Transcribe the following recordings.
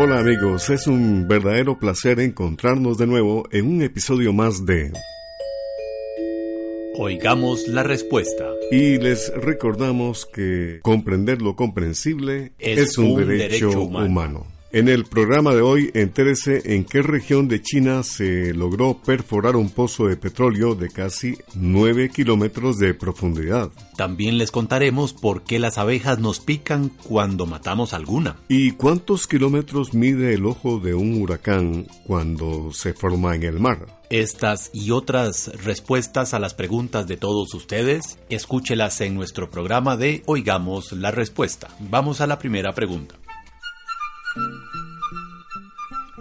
Hola amigos, es un verdadero placer encontrarnos de nuevo en un episodio más de Oigamos la respuesta. Y les recordamos que comprender lo comprensible es, un, derecho, humano. En el programa de hoy, entérese en qué región de China se logró perforar un pozo de petróleo de casi 9 kilómetros de profundidad. También les contaremos por qué las abejas nos pican cuando matamos alguna. ¿Y cuántos kilómetros mide el ojo de un huracán cuando se forma en el mar? Estas y otras respuestas a las preguntas de todos ustedes, escúchelas en nuestro programa de Oigamos la Respuesta. Vamos a la primera pregunta.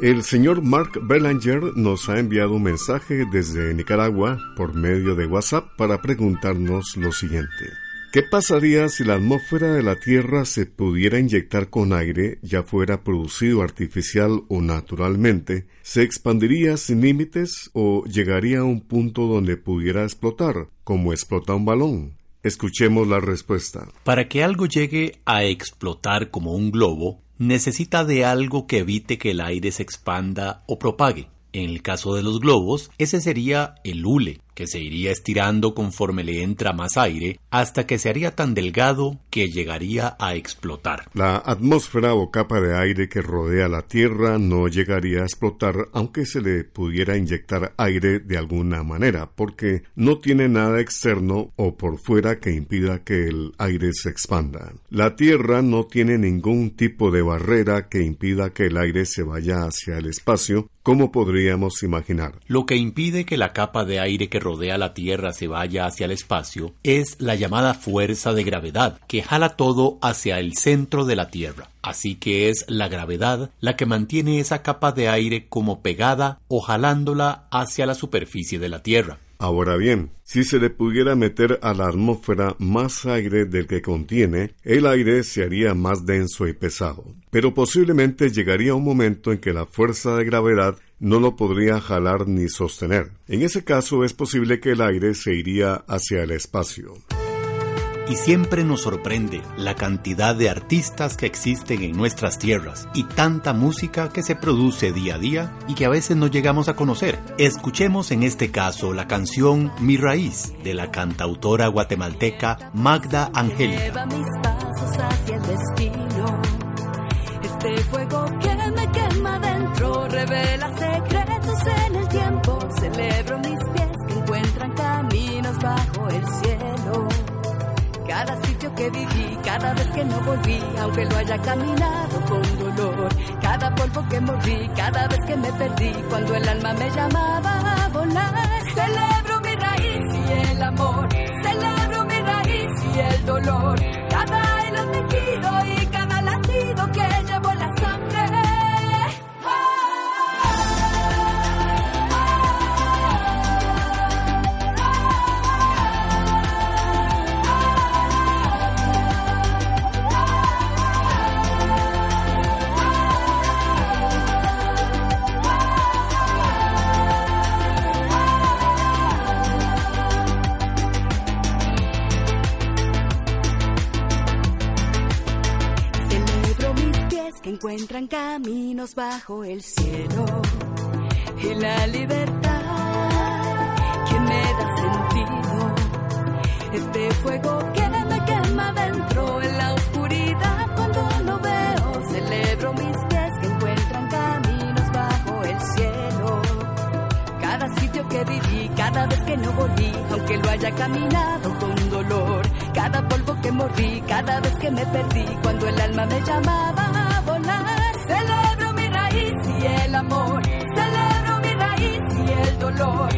El señor Mark Belanger nos ha enviado un mensaje desde Nicaragua por medio de WhatsApp para preguntarnos lo siguiente. ¿Qué pasaría si la atmósfera de la Tierra se pudiera inyectar con aire, ya fuera producido artificial o naturalmente? ¿Se expandiría sin límites o llegaría a un punto donde pudiera explotar, como explota un balón? Escuchemos la respuesta. Para que algo llegue a explotar como un globo, necesita de algo que evite que el aire se expanda o propague. En el caso de los globos, ese sería el hule, que se iría estirando conforme le entra más aire hasta que se haría tan delgado que llegaría a explotar. La atmósfera o capa de aire que rodea la Tierra no llegaría a explotar aunque se le pudiera inyectar aire de alguna manera, porque no tiene nada externo o por fuera que impida que el aire se expanda. La Tierra no tiene ningún tipo de barrera que impida que el aire se vaya hacia el espacio, como podríamos imaginar. Lo que impide que la capa de aire que rodea la Tierra se vaya hacia el espacio es la llamada fuerza de gravedad, que jala todo hacia el centro de la Tierra. Así que es la gravedad la que mantiene esa capa de aire como pegada o jalándola hacia la superficie de la Tierra. Ahora bien, si se le pudiera meter a la atmósfera más aire del que contiene, el aire se haría más denso y pesado. Pero posiblemente llegaría un momento en que la fuerza de gravedad no lo podría jalar ni sostener. En ese caso es posible que el aire se iría hacia el espacio. Y siempre nos sorprende la cantidad de artistas que existen en nuestras tierras y tanta música que se produce día a día y que a veces no llegamos a conocer. Escuchemos en este caso la canción Mi Raíz de la cantautora guatemalteca Magda Angélica. mis pasos hacia el destino. Este fuego que me quema dentro revela en el tiempo. Celebro mis pies que encuentran caminos bajo el cielo. Cada sitio que viví, cada vez que no volví, aunque lo haya caminado con dolor. Cada polvo que moví, cada vez que me perdí, cuando el alma me llamaba a volar. Celebro mi raíz y el amor, celebro mi raíz y el dolor. Cada hilo tejido encuentran caminos bajo el cielo y la libertad que me da sentido. Este fuego que me quema dentro en la oscuridad cuando lo veo, celebro mis pies que encuentran caminos bajo el cielo. Cada sitio que viví, cada vez que no volví, aunque lo haya caminado con dolor, cada polvo que mordí, cada vez que me perdí, cuando el alma me llamaba a volar. Celebro mi raíz y el amor, celebro mi raíz y el dolor.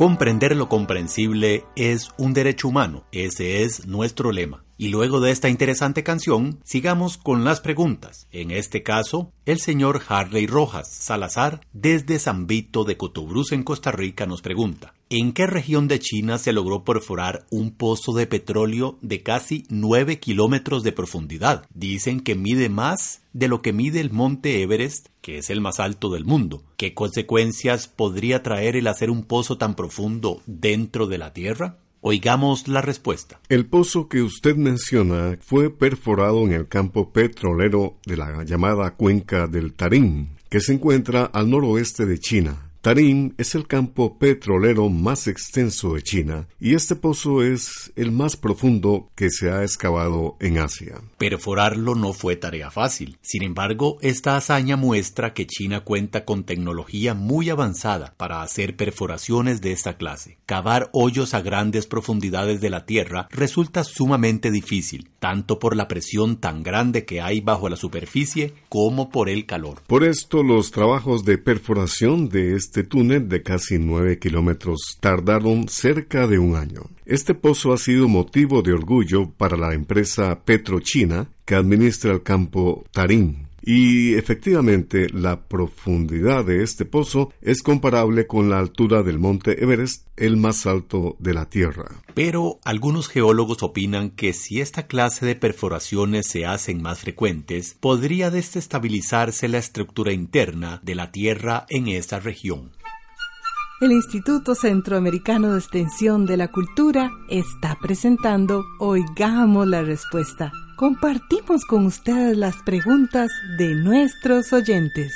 Comprender lo comprensible es un derecho humano. Ese es nuestro lema. Y luego de esta interesante canción, sigamos con las preguntas. En este caso, el señor Harley Rojas Salazar, desde San Vito de Cotobruz en Costa Rica, nos pregunta, ¿en qué región de China se logró perforar un pozo de petróleo de casi 9 kilómetros de profundidad? Dicen que mide más de lo que mide el monte Everest, que es el más alto del mundo. ¿Qué consecuencias podría traer el hacer un pozo tan profundo dentro de la Tierra? Oigamos la respuesta. El pozo que usted menciona fue perforado en el campo petrolero de la llamada cuenca del Tarim, que se encuentra al noroeste de China. Tarim es el campo petrolero más extenso de China y este pozo es el más profundo que se ha excavado en Asia. Perforarlo no fue tarea fácil. Sin embargo, esta hazaña muestra que China cuenta con tecnología muy avanzada para hacer perforaciones de esta clase. Cavar hoyos a grandes profundidades de la Tierra resulta sumamente difícil, tanto por la presión tan grande que hay bajo la superficie como por el calor. Por esto, los trabajos de perforación de este túnel de casi 9 kilómetros tardaron cerca de un año. Este pozo ha sido motivo de orgullo para la empresa Petrochina que administra el campo Tarim. Y efectivamente la profundidad de este pozo es comparable con la altura del monte Everest, el más alto de la Tierra. Pero algunos geólogos opinan que si esta clase de perforaciones se hacen más frecuentes, podría desestabilizarse la estructura interna de la Tierra en esta región. El Instituto Centroamericano de Extensión de la Cultura está presentando Oigamos la Respuesta. Compartimos con ustedes las preguntas de nuestros oyentes.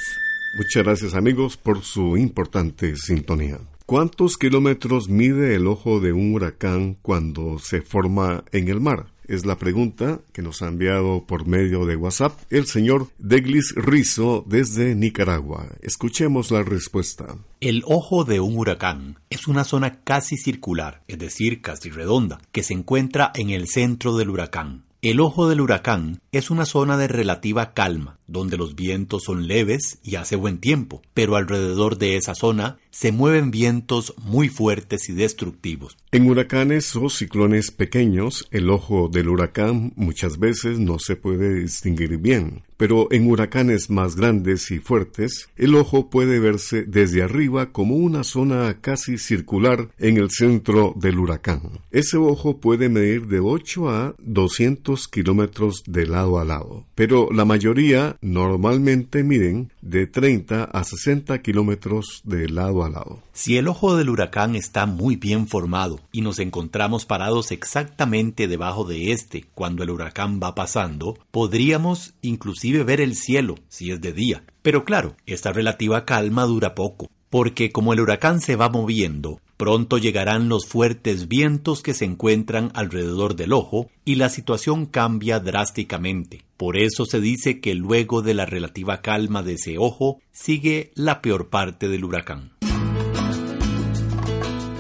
Muchas gracias amigos por su importante sintonía. ¿Cuántos kilómetros mide el ojo de un huracán cuando se forma en el mar? Es la pregunta que nos ha enviado por medio de WhatsApp el señor Deglis Rizo desde Nicaragua. Escuchemos la respuesta. El ojo de un huracán es una zona casi circular, es decir, casi redonda, que se encuentra en el centro del huracán. El ojo del huracán es una zona de relativa calma, donde los vientos son leves y hace buen tiempo, pero alrededor de esa zona se mueven vientos muy fuertes y destructivos. En huracanes o ciclones pequeños, el ojo del huracán muchas veces no se puede distinguir bien, pero en huracanes más grandes y fuertes, el ojo puede verse desde arriba como una zona casi circular en el centro del huracán. Ese ojo puede medir de 8 a 200 kilómetros de lado a lado, pero la mayoría normalmente miden de 30 a 60 kilómetros de lado a lado. Si el ojo del huracán está muy bien formado y nos encontramos parados exactamente debajo de este cuando el huracán va pasando, podríamos inclusive ver el cielo si es de día. Pero claro, esta relativa calma dura poco, porque como el huracán se va moviendo, pronto llegarán los fuertes vientos que se encuentran alrededor del ojo y la situación cambia drásticamente. Por eso se dice que luego de la relativa calma de ese ojo sigue la peor parte del huracán.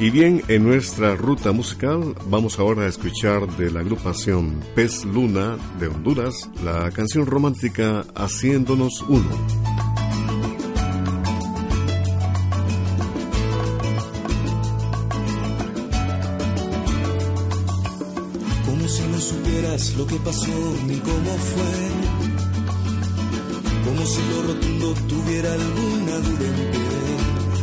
Y bien, en nuestra ruta musical vamos ahora a escuchar de la agrupación Pez Luna de Honduras la canción romántica Haciéndonos Uno. Lo que pasó ni cómo fue. Como si lo rotundo tuviera alguna duda en pie.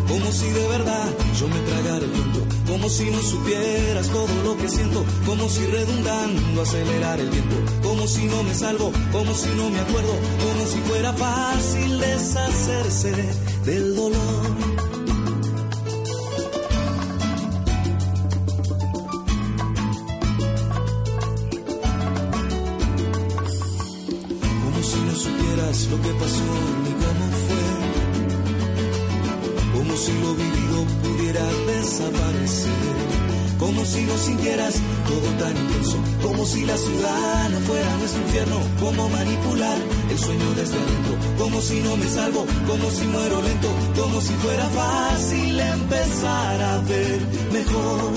Como si de verdad yo me tragara el mundo, como si no supieras todo lo que siento, como si redundando acelerar el tiempo, como si no me salvo, como si no me acuerdo, como si fuera fácil deshacerse del dolor. Lo que pasó ni cómo fue como si lo vivido pudiera desaparecer, como si no sintieras todo tan intenso, como si la ciudad no fuera nuestro infierno, como manipular el sueño desde adentro, como si no me salvo, como si muero lento, como si fuera fácil empezar a ver mejor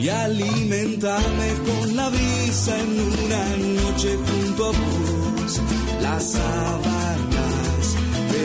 y alimentarme con la brisa en una noche junto a vos, la sábanas de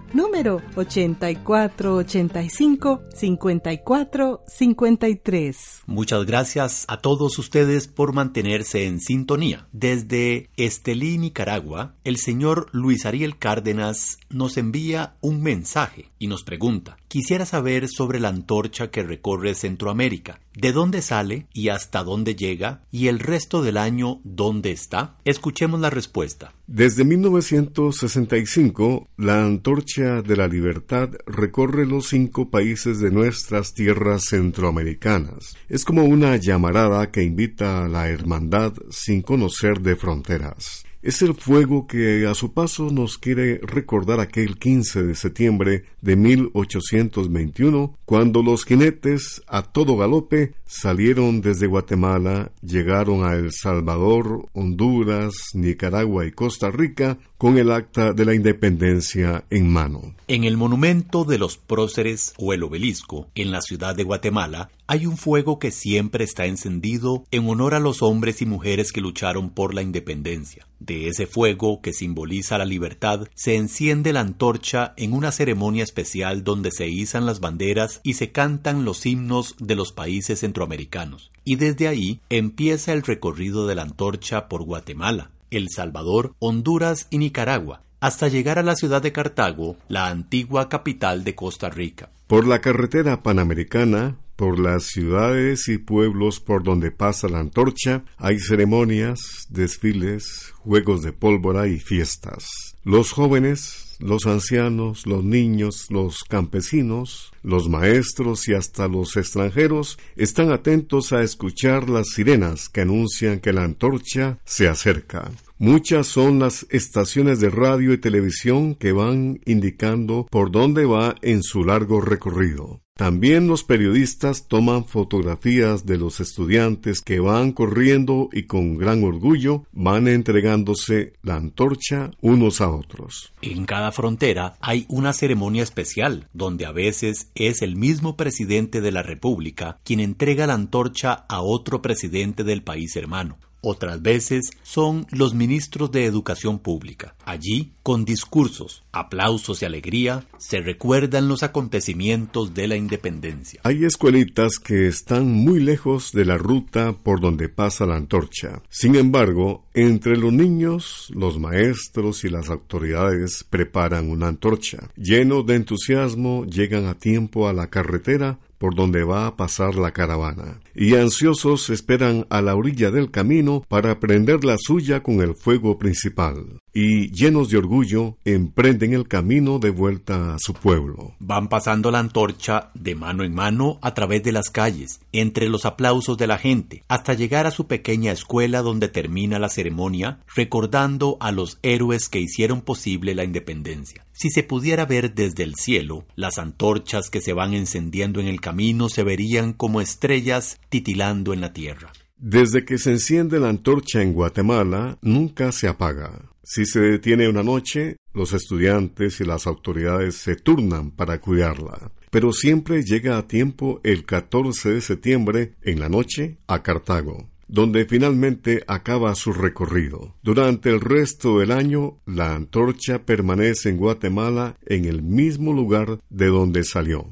número 8485-5453. Muchas gracias a todos ustedes por mantenerse en sintonía. Desde Estelí, Nicaragua, el señor Luis Ariel Cárdenas nos envía un mensaje y nos pregunta, quisiera saber sobre la antorcha que recorre Centroamérica, de dónde sale y hasta dónde llega y el resto del año dónde está. Escuchemos la respuesta. Desde 1965, la Antorcha de la Libertad recorre los cinco países de nuestras tierras centroamericanas. Es como una llamarada que invita a la hermandad sin conocer de fronteras. Es el fuego que a su paso nos quiere recordar aquel 15 de septiembre de 1821, cuando los jinetes a todo galope salieron desde Guatemala, llegaron a El Salvador, Honduras, Nicaragua y Costa Rica con el acta de la independencia en mano. En el monumento de los próceres o el obelisco, en la ciudad de Guatemala, hay un fuego que siempre está encendido en honor a los hombres y mujeres que lucharon por la independencia. De ese fuego que simboliza la libertad, se enciende la antorcha en una ceremonia especial donde se izan las banderas y se cantan los himnos de los países centroamericanos. Y desde ahí empieza el recorrido de la antorcha por Guatemala, El Salvador, Honduras y Nicaragua, hasta llegar a la ciudad de Cartago, la antigua capital de Costa Rica. Por la carretera panamericana, por las ciudades y pueblos por donde pasa la antorcha, hay ceremonias, desfiles, juegos de pólvora y fiestas. Los jóvenes, los ancianos, los niños, los campesinos, los maestros y hasta los extranjeros están atentos a escuchar las sirenas que anuncian que la antorcha se acerca. Muchas son las estaciones de radio y televisión que van indicando por dónde va en su largo recorrido. También los periodistas toman fotografías de los estudiantes que van corriendo y con gran orgullo van entregándose la antorcha unos a otros. En cada frontera hay una ceremonia especial, donde a veces es el mismo presidente de la República quien entrega la antorcha a otro presidente del país hermano. Otras veces son los ministros de Educación Pública. Allí, con discursos, aplausos y alegría, se recuerdan los acontecimientos de la independencia. Hay escuelitas que están muy lejos de la ruta por donde pasa la antorcha. Sin embargo, entre los niños, los maestros y las autoridades preparan una antorcha. Llenos de entusiasmo, llegan a tiempo a la carretera por donde va a pasar la caravana, y ansiosos esperan a la orilla del camino para prender la suya con el fuego principal, y llenos de orgullo emprenden el camino de vuelta a su pueblo. Van pasando la antorcha de mano en mano a través de las calles, entre los aplausos de la gente, hasta llegar a su pequeña escuela donde termina la ceremonia, recordando a los héroes que hicieron posible la independencia. Si se pudiera ver desde el cielo, las antorchas que se van encendiendo en el camino se verían como estrellas titilando en la tierra. Desde que se enciende la antorcha en Guatemala, nunca se apaga. Si se detiene una noche, los estudiantes y las autoridades se turnan para cuidarla. Pero siempre llega a tiempo el 14 de septiembre, en la noche, a Cartago donde finalmente acaba su recorrido. Durante el resto del año, la antorcha permanece en Guatemala en el mismo lugar de donde salió.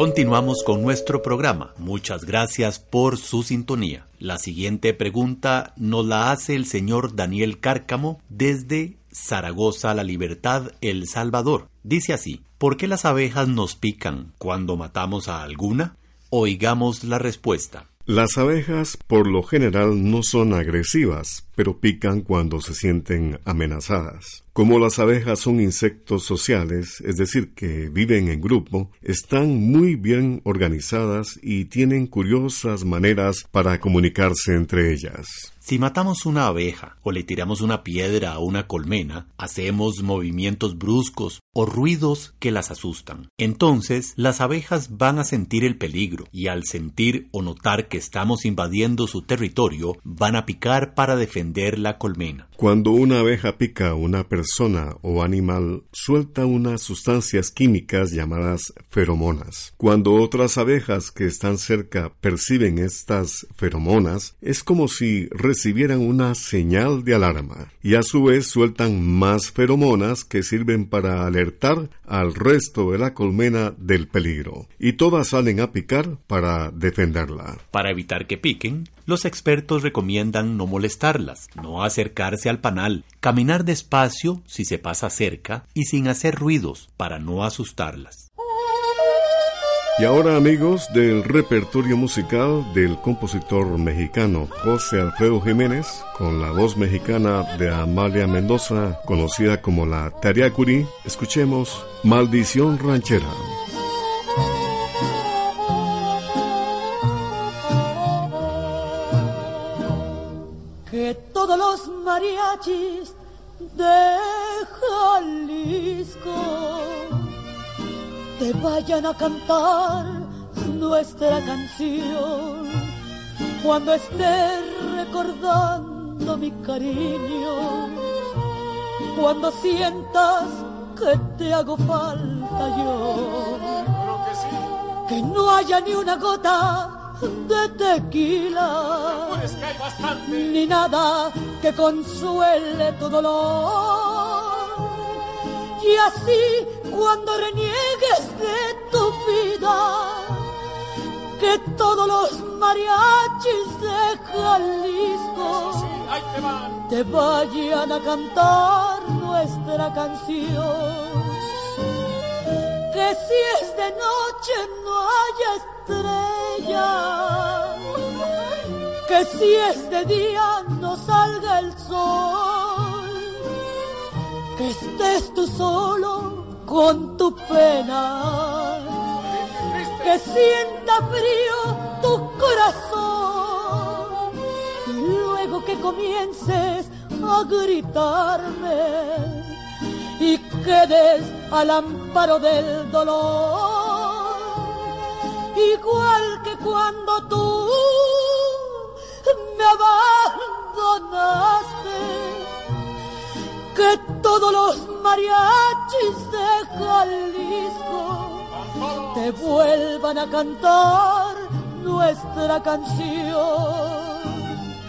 Continuamos con nuestro programa. Muchas gracias por su sintonía. La siguiente pregunta nos la hace el señor Daniel Cárcamo desde Zaragoza, La Libertad, El Salvador. Dice así, ¿por qué las abejas nos pican cuando matamos a alguna? Oigamos la respuesta. Las abejas por lo general no son agresivas, pero pican cuando se sienten amenazadas. Como las abejas son insectos sociales, es decir, que viven en grupo, están muy bien organizadas y tienen curiosas maneras para comunicarse entre ellas. Si matamos una abeja o le tiramos una piedra a una colmena, hacemos movimientos bruscos o ruidos que las asustan. Entonces, las abejas van a sentir el peligro y al sentir o notar que estamos invadiendo su territorio, van a picar para defender la colmena. Cuando una abeja pica a una persona o animal, suelta unas sustancias químicas llamadas feromonas. Cuando otras abejas que están cerca perciben estas feromonas, es como si recibieran una señal de alarma y a su vez sueltan más feromonas que sirven para alertar al resto de la colmena del peligro. Y todas salen a picar para defenderla. Para evitar que piquen, los expertos recomiendan no molestarlas, no acercarse al panal, caminar despacio si se pasa cerca y sin hacer ruidos para no asustarlas. Y ahora amigos del repertorio musical del compositor mexicano José Alfredo Jiménez, con la voz mexicana de Amalia Mendoza, conocida como la Tariacuri, escuchemos Maldición Ranchera. Todos los mariachis de Jalisco te vayan a cantar nuestra canción cuando estés recordando mi cariño, cuando sientas que te hago falta yo, que no haya ni una gota de tequila, ni nada que consuele tu dolor. Y así cuando reniegues de tu vida, que todos los mariachis de Jalisco te vayan a cantar nuestra canción. Que si es de noche no haya estrella, que si es de día no salga el sol, que estés tú solo con tu pena, que sienta frío tu corazón, y luego que comiences a gritarme y quedes al amparo del dolor, igual que cuando tú me abandonaste, que todos los mariachis de Jalisco te vuelvan a cantar nuestra canción.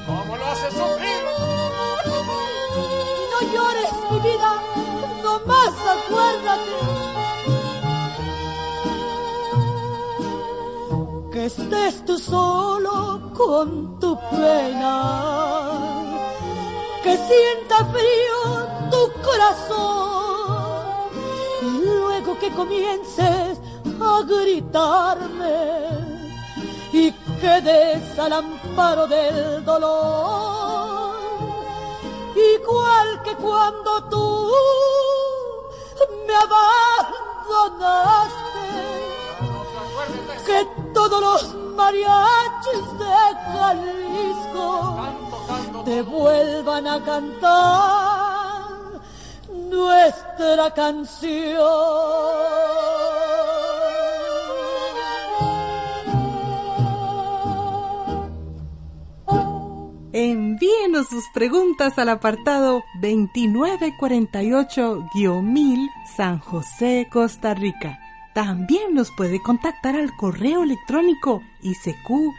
¿Cómo lo haces sufrir? No llores mi vida, no más acuérdate. Estés tú solo con tu pena, que sienta frío tu corazón. Y luego que comiences a gritarme. Y quedes al amparo del dolor, igual que cuando tú me abandonaste, que todos los mariachis de Jalisco te vuelvan a cantar nuestra canción. Envíenos sus preguntas al apartado 2948-1000 San José, Costa Rica. También nos puede contactar al correo electrónico isq.org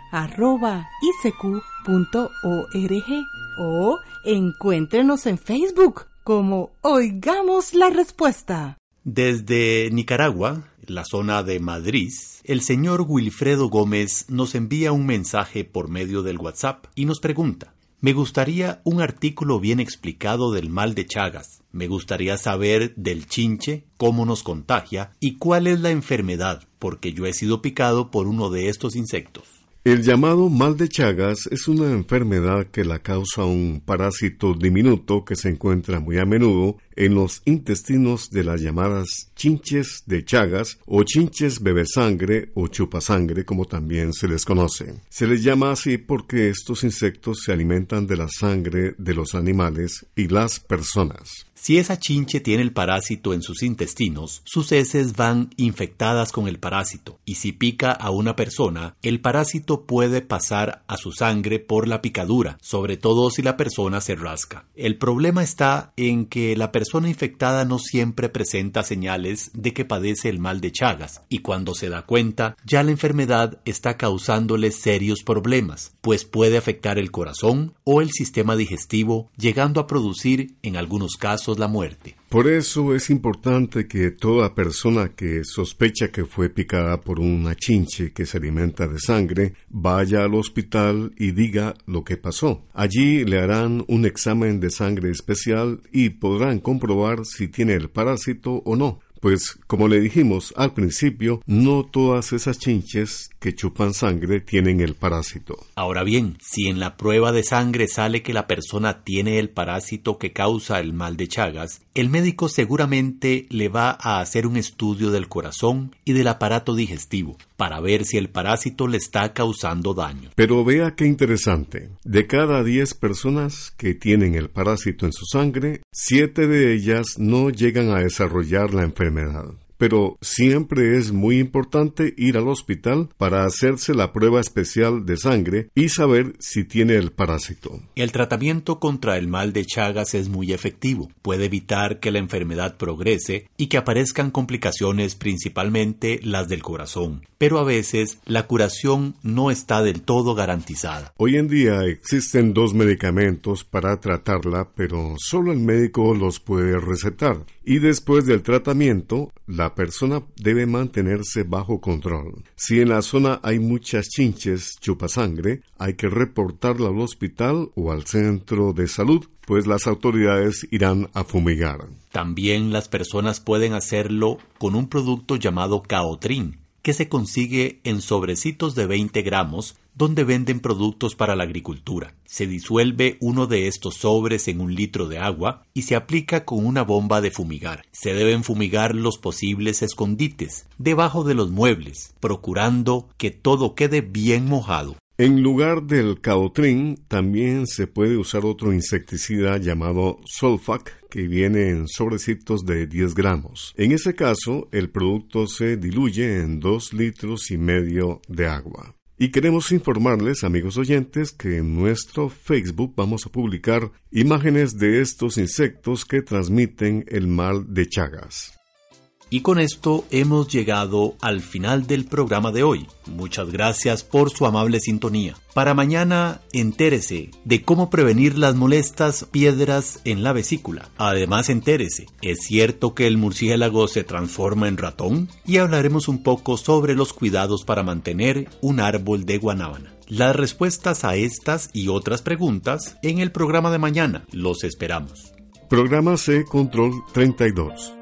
o encuéntrenos en Facebook como Oigamos la Respuesta. Desde Nicaragua, la zona de Madrid, el señor Wilfredo Gómez nos envía un mensaje por medio del WhatsApp y nos pregunta, me gustaría un artículo bien explicado del mal de Chagas. Me gustaría saber del chinche, cómo nos contagia y cuál es la enfermedad, porque yo he sido picado por uno de estos insectos. El llamado mal de Chagas es una enfermedad que la causa un parásito diminuto que se encuentra muy a menudo en los intestinos de las llamadas chinches de Chagas o chinches bebesangre o chupasangre como también se les conoce. Se les llama así porque estos insectos se alimentan de la sangre de los animales y las personas. Si esa chinche tiene el parásito en sus intestinos, sus heces van infectadas con el parásito, y si pica a una persona, el parásito puede pasar a su sangre por la picadura, sobre todo si la persona se rasca. El problema está en que la persona infectada no siempre presenta señales de que padece el mal de Chagas, y cuando se da cuenta, ya la enfermedad está causándole serios problemas, pues puede afectar el corazón o el sistema digestivo, llegando a producir, en algunos casos, la muerte. Por eso es importante que toda persona que sospecha que fue picada por una chinche que se alimenta de sangre vaya al hospital y diga lo que pasó. Allí le harán un examen de sangre especial y podrán comprobar si tiene el parásito o no. Pues como le dijimos al principio, no todas esas chinches que chupan sangre tienen el parásito. Ahora bien, si en la prueba de sangre sale que la persona tiene el parásito que causa el mal de Chagas, el médico seguramente le va a hacer un estudio del corazón y del aparato digestivo para ver si el parásito le está causando daño. Pero vea qué interesante. De cada 10 personas que tienen el parásito en su sangre, 7 de ellas no llegan a desarrollar la enfermedad pero siempre es muy importante ir al hospital para hacerse la prueba especial de sangre y saber si tiene el parásito. El tratamiento contra el mal de Chagas es muy efectivo. Puede evitar que la enfermedad progrese y que aparezcan complicaciones principalmente las del corazón. Pero a veces la curación no está del todo garantizada. Hoy en día existen dos medicamentos para tratarla, pero solo el médico los puede recetar. Y después del tratamiento, la persona debe mantenerse bajo control. Si en la zona hay muchas chinches chupasangre, hay que reportarla al hospital o al centro de salud, pues las autoridades irán a fumigar. También las personas pueden hacerlo con un producto llamado Caotrin, que se consigue en sobrecitos de 20 gramos donde venden productos para la agricultura. Se disuelve uno de estos sobres en un litro de agua y se aplica con una bomba de fumigar. Se deben fumigar los posibles escondites, debajo de los muebles, procurando que todo quede bien mojado. En lugar del caotrin también se puede usar otro insecticida llamado Solfac que viene en sobrecitos de 10 gramos. En ese caso, el producto se diluye en 2 litros y medio de agua. Y queremos informarles, amigos oyentes, que en nuestro Facebook vamos a publicar imágenes de estos insectos que transmiten el mal de Chagas. Y con esto hemos llegado al final del programa de hoy. Muchas gracias por su amable sintonía. Para mañana, entérese de cómo prevenir las molestas piedras en la vesícula. Además, entérese, ¿es cierto que el murciélago se transforma en ratón? Y hablaremos un poco sobre los cuidados para mantener un árbol de guanábana. Las respuestas a estas y otras preguntas en el programa de mañana. Los esperamos. Programa C Control 32.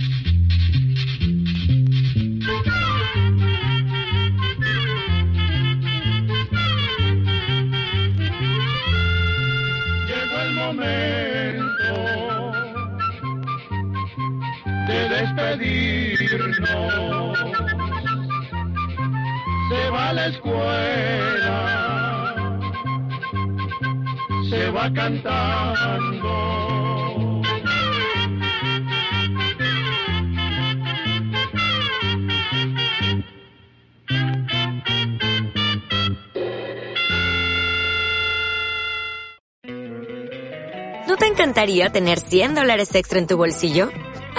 Despedirnos. Se va a la escuela, se va cantando. ¿No te encantaría tener 100 dólares extra en tu bolsillo?